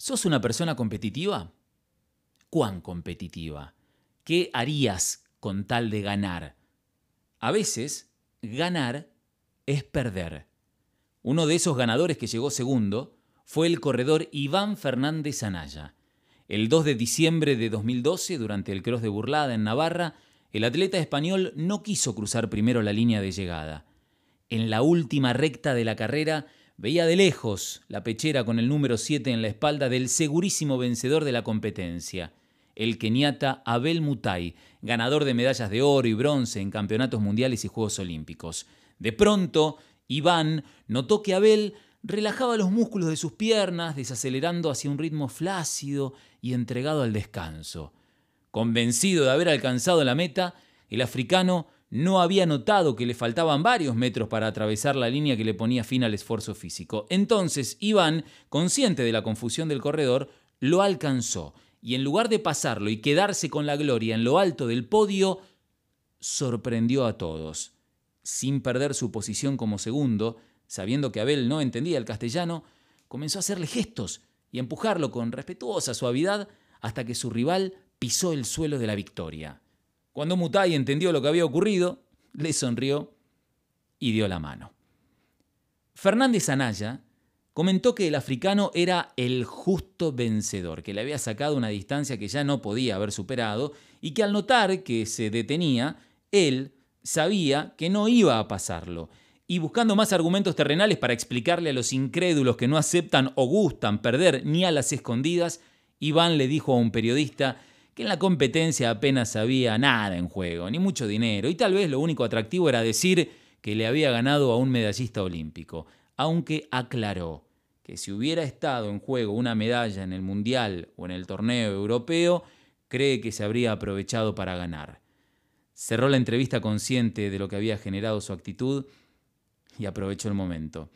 ¿Sos una persona competitiva? ¿Cuán competitiva? ¿Qué harías con tal de ganar? A veces, ganar es perder. Uno de esos ganadores que llegó segundo fue el corredor Iván Fernández Anaya. El 2 de diciembre de 2012, durante el cross de Burlada en Navarra, el atleta español no quiso cruzar primero la línea de llegada. En la última recta de la carrera, Veía de lejos la pechera con el número 7 en la espalda del segurísimo vencedor de la competencia, el keniata Abel Mutai, ganador de medallas de oro y bronce en campeonatos mundiales y Juegos Olímpicos. De pronto, Iván notó que Abel relajaba los músculos de sus piernas, desacelerando hacia un ritmo flácido y entregado al descanso. Convencido de haber alcanzado la meta, el africano no había notado que le faltaban varios metros para atravesar la línea que le ponía fin al esfuerzo físico. Entonces Iván, consciente de la confusión del corredor, lo alcanzó y en lugar de pasarlo y quedarse con la gloria en lo alto del podio, sorprendió a todos. Sin perder su posición como segundo, sabiendo que Abel no entendía el castellano, comenzó a hacerle gestos y a empujarlo con respetuosa suavidad hasta que su rival pisó el suelo de la victoria. Cuando Mutai entendió lo que había ocurrido, le sonrió y dio la mano. Fernández Anaya comentó que el africano era el justo vencedor, que le había sacado una distancia que ya no podía haber superado y que al notar que se detenía, él sabía que no iba a pasarlo. Y buscando más argumentos terrenales para explicarle a los incrédulos que no aceptan o gustan perder ni a las escondidas, Iván le dijo a un periodista que en la competencia apenas había nada en juego, ni mucho dinero, y tal vez lo único atractivo era decir que le había ganado a un medallista olímpico, aunque aclaró que si hubiera estado en juego una medalla en el Mundial o en el torneo europeo, cree que se habría aprovechado para ganar. Cerró la entrevista consciente de lo que había generado su actitud y aprovechó el momento.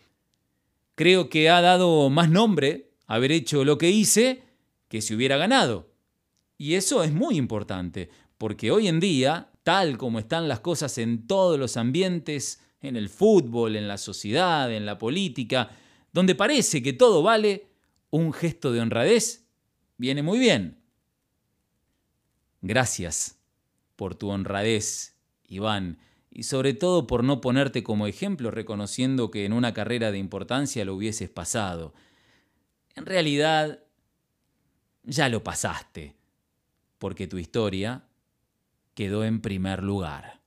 Creo que ha dado más nombre haber hecho lo que hice que si hubiera ganado. Y eso es muy importante, porque hoy en día, tal como están las cosas en todos los ambientes, en el fútbol, en la sociedad, en la política, donde parece que todo vale, un gesto de honradez viene muy bien. Gracias por tu honradez, Iván, y sobre todo por no ponerte como ejemplo reconociendo que en una carrera de importancia lo hubieses pasado. En realidad, ya lo pasaste porque tu historia quedó en primer lugar.